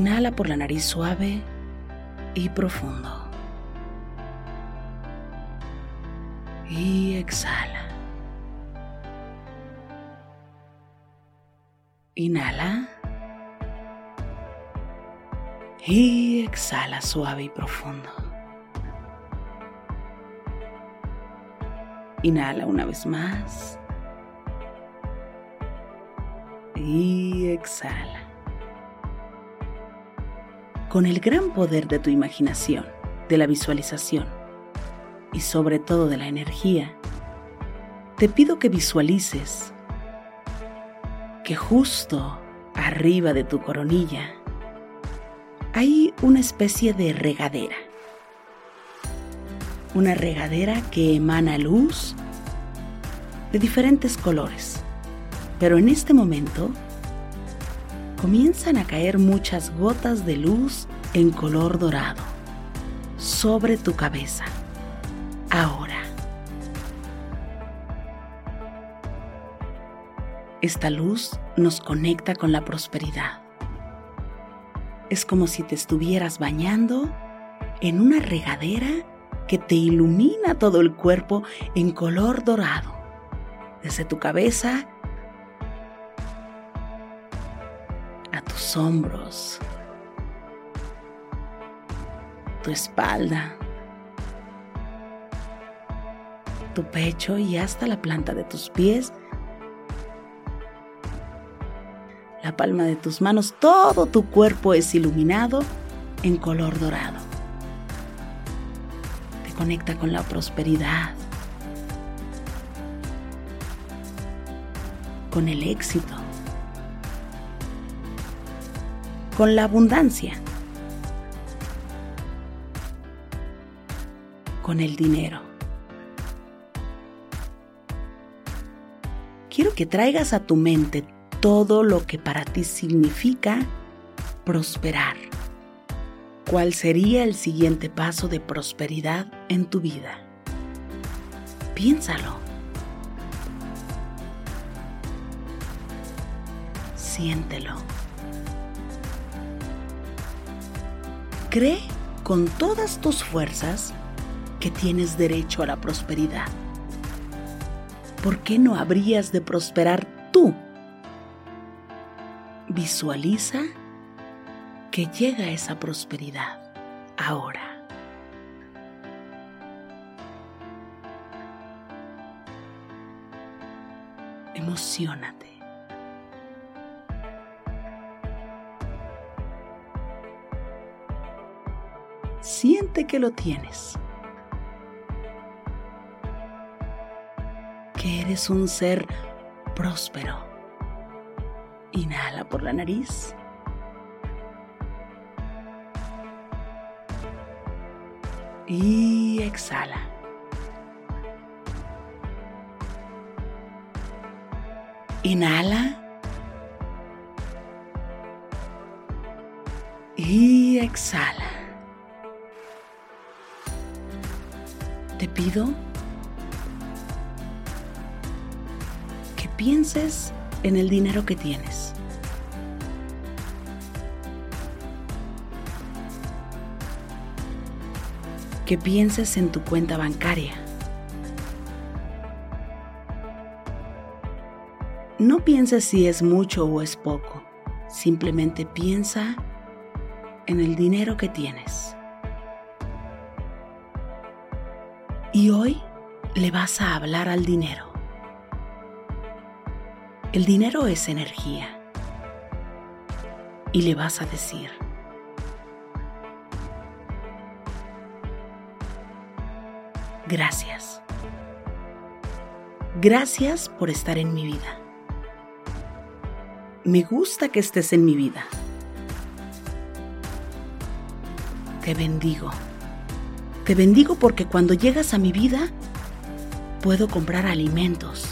Inhala por la nariz suave y profundo. Y exhala. Inhala. Y exhala suave y profundo. Inhala una vez más. Y exhala con el gran poder de tu imaginación, de la visualización y sobre todo de la energía, te pido que visualices que justo arriba de tu coronilla hay una especie de regadera. Una regadera que emana luz de diferentes colores. Pero en este momento comienzan a caer muchas gotas de luz en color dorado sobre tu cabeza. Ahora. Esta luz nos conecta con la prosperidad. Es como si te estuvieras bañando en una regadera que te ilumina todo el cuerpo en color dorado, desde tu cabeza hombros, tu espalda, tu pecho y hasta la planta de tus pies, la palma de tus manos, todo tu cuerpo es iluminado en color dorado. Te conecta con la prosperidad, con el éxito con la abundancia, con el dinero. Quiero que traigas a tu mente todo lo que para ti significa prosperar. ¿Cuál sería el siguiente paso de prosperidad en tu vida? Piénsalo. Siéntelo. Cree con todas tus fuerzas que tienes derecho a la prosperidad. ¿Por qué no habrías de prosperar tú? Visualiza que llega esa prosperidad ahora. Emocionate. Siente que lo tienes. Que eres un ser próspero. Inhala por la nariz. Y exhala. Inhala. Y exhala. Pido que pienses en el dinero que tienes. Que pienses en tu cuenta bancaria. No pienses si es mucho o es poco. Simplemente piensa en el dinero que tienes. Y hoy le vas a hablar al dinero. El dinero es energía. Y le vas a decir, gracias. Gracias por estar en mi vida. Me gusta que estés en mi vida. Te bendigo. Te bendigo porque cuando llegas a mi vida puedo comprar alimentos.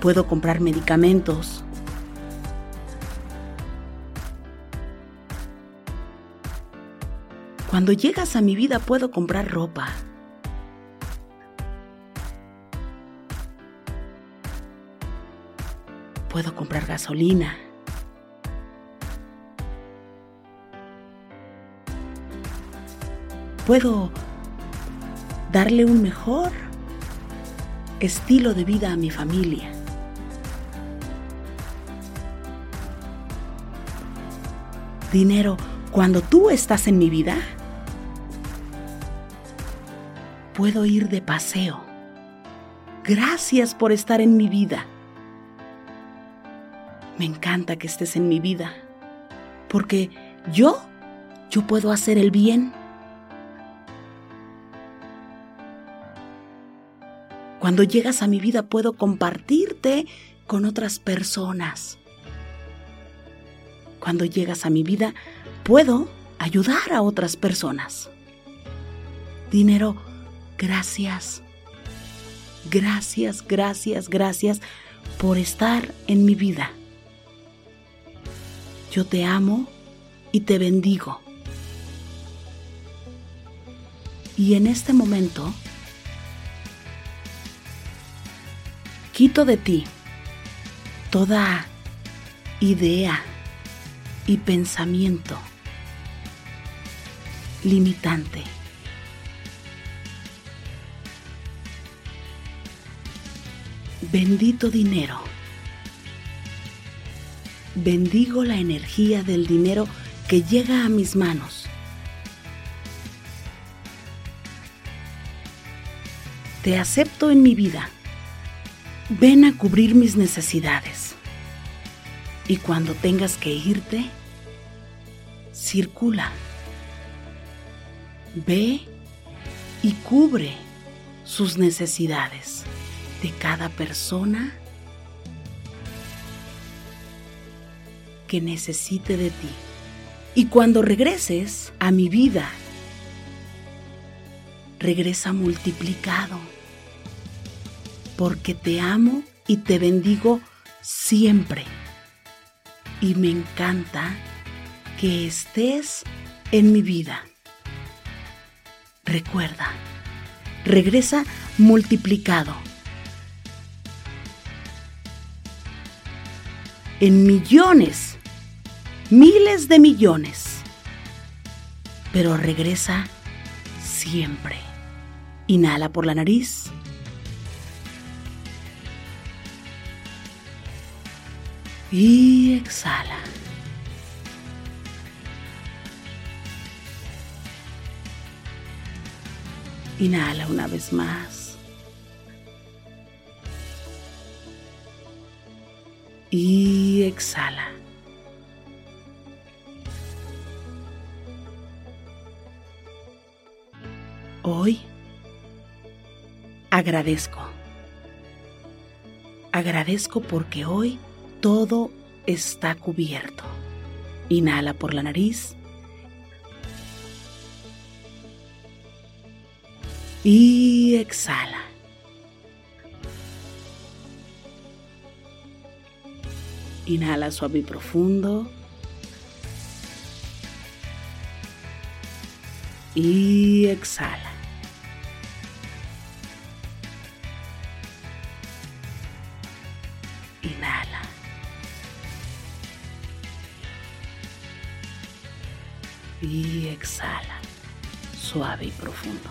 Puedo comprar medicamentos. Cuando llegas a mi vida puedo comprar ropa. Puedo comprar gasolina. Puedo darle un mejor estilo de vida a mi familia. Dinero, cuando tú estás en mi vida, puedo ir de paseo. Gracias por estar en mi vida. Me encanta que estés en mi vida, porque yo, yo puedo hacer el bien. Cuando llegas a mi vida puedo compartirte con otras personas. Cuando llegas a mi vida puedo ayudar a otras personas. Dinero, gracias. Gracias, gracias, gracias por estar en mi vida. Yo te amo y te bendigo. Y en este momento, quito de ti toda idea y pensamiento limitante. Bendito dinero. Bendigo la energía del dinero que llega a mis manos. Te acepto en mi vida. Ven a cubrir mis necesidades. Y cuando tengas que irte, circula. Ve y cubre sus necesidades de cada persona que necesite de ti. Y cuando regreses a mi vida, regresa multiplicado, porque te amo y te bendigo siempre. Y me encanta que estés en mi vida. Recuerda, regresa multiplicado. En millones, miles de millones. Pero regresa siempre. Inhala por la nariz. Y exhala. Inhala una vez más. Y exhala. Hoy agradezco. Agradezco porque hoy todo está cubierto. Inhala por la nariz. Y exhala. Inhala suave y profundo. Y exhala. Y exhala. Suave y profundo.